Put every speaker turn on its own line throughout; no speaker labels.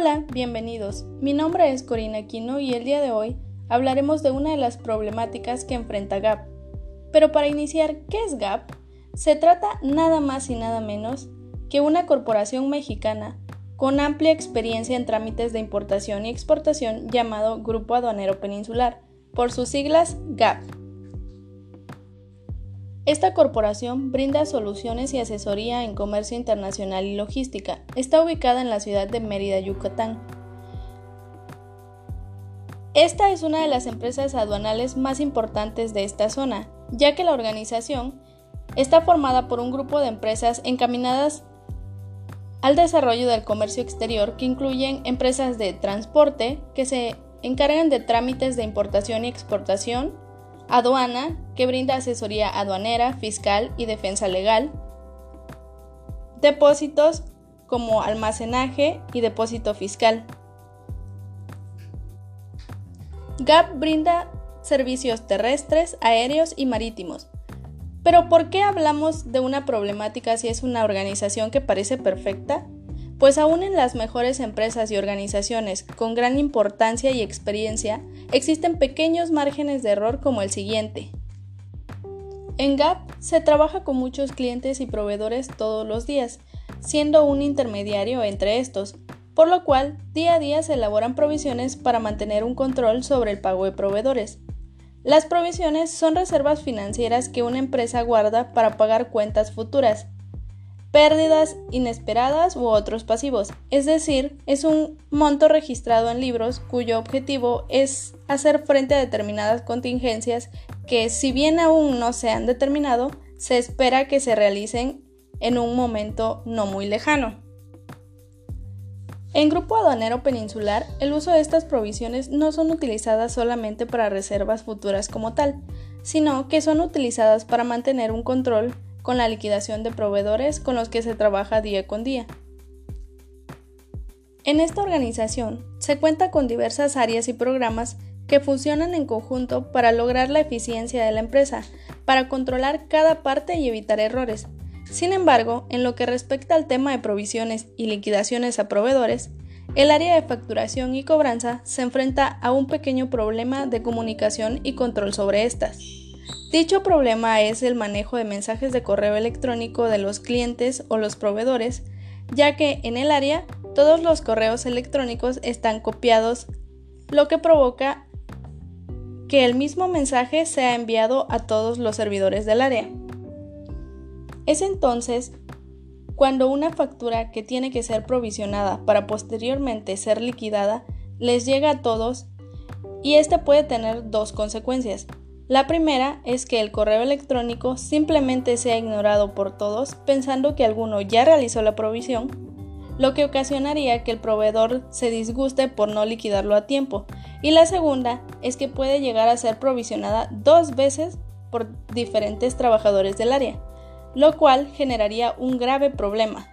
Hola, bienvenidos. Mi nombre es Corina Aquino y el día de hoy hablaremos de una de las problemáticas que enfrenta Gap. Pero para iniciar, ¿qué es Gap? Se trata nada más y nada menos que una corporación mexicana con amplia experiencia en trámites de importación y exportación llamado Grupo Aduanero Peninsular, por sus siglas GAP. Esta corporación brinda soluciones y asesoría en comercio internacional y logística. Está ubicada en la ciudad de Mérida, Yucatán. Esta es una de las empresas aduanales más importantes de esta zona, ya que la organización está formada por un grupo de empresas encaminadas al desarrollo del comercio exterior que incluyen empresas de transporte que se encargan de trámites de importación y exportación, aduana, que brinda asesoría aduanera, fiscal y defensa legal, depósitos como almacenaje y depósito fiscal. GAP brinda servicios terrestres, aéreos y marítimos. Pero ¿por qué hablamos de una problemática si es una organización que parece perfecta? Pues aún en las mejores empresas y organizaciones con gran importancia y experiencia, existen pequeños márgenes de error como el siguiente. En Gap se trabaja con muchos clientes y proveedores todos los días, siendo un intermediario entre estos, por lo cual día a día se elaboran provisiones para mantener un control sobre el pago de proveedores. Las provisiones son reservas financieras que una empresa guarda para pagar cuentas futuras, pérdidas inesperadas u otros pasivos, es decir, es un monto registrado en libros cuyo objetivo es hacer frente a determinadas contingencias que si bien aún no se han determinado, se espera que se realicen en un momento no muy lejano. En Grupo Aduanero Peninsular, el uso de estas provisiones no son utilizadas solamente para reservas futuras como tal, sino que son utilizadas para mantener un control con la liquidación de proveedores con los que se trabaja día con día. En esta organización se cuenta con diversas áreas y programas que funcionan en conjunto para lograr la eficiencia de la empresa, para controlar cada parte y evitar errores. Sin embargo, en lo que respecta al tema de provisiones y liquidaciones a proveedores, el área de facturación y cobranza se enfrenta a un pequeño problema de comunicación y control sobre estas. Dicho problema es el manejo de mensajes de correo electrónico de los clientes o los proveedores, ya que en el área todos los correos electrónicos están copiados, lo que provoca que el mismo mensaje sea enviado a todos los servidores del área. Es entonces cuando una factura que tiene que ser provisionada para posteriormente ser liquidada les llega a todos y esta puede tener dos consecuencias. La primera es que el correo electrónico simplemente sea ignorado por todos pensando que alguno ya realizó la provisión, lo que ocasionaría que el proveedor se disguste por no liquidarlo a tiempo. Y la segunda es que puede llegar a ser provisionada dos veces por diferentes trabajadores del área, lo cual generaría un grave problema.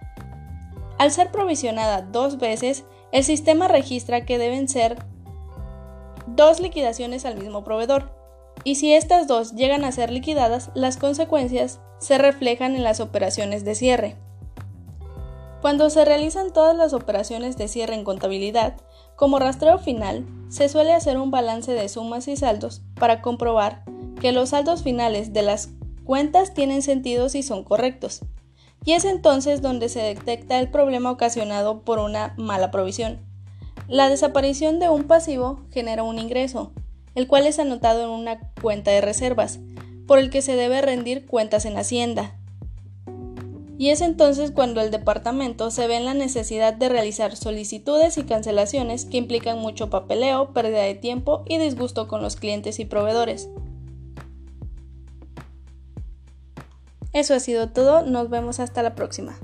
Al ser provisionada dos veces, el sistema registra que deben ser dos liquidaciones al mismo proveedor, y si estas dos llegan a ser liquidadas, las consecuencias se reflejan en las operaciones de cierre. Cuando se realizan todas las operaciones de cierre en contabilidad, como rastreo final, se suele hacer un balance de sumas y saldos para comprobar que los saldos finales de las cuentas tienen sentido y son correctos. Y es entonces donde se detecta el problema ocasionado por una mala provisión. La desaparición de un pasivo genera un ingreso, el cual es anotado en una cuenta de reservas, por el que se debe rendir cuentas en Hacienda. Y es entonces cuando el departamento se ve en la necesidad de realizar solicitudes y cancelaciones que implican mucho papeleo, pérdida de tiempo y disgusto con los clientes y proveedores. Eso ha sido todo, nos vemos hasta la próxima.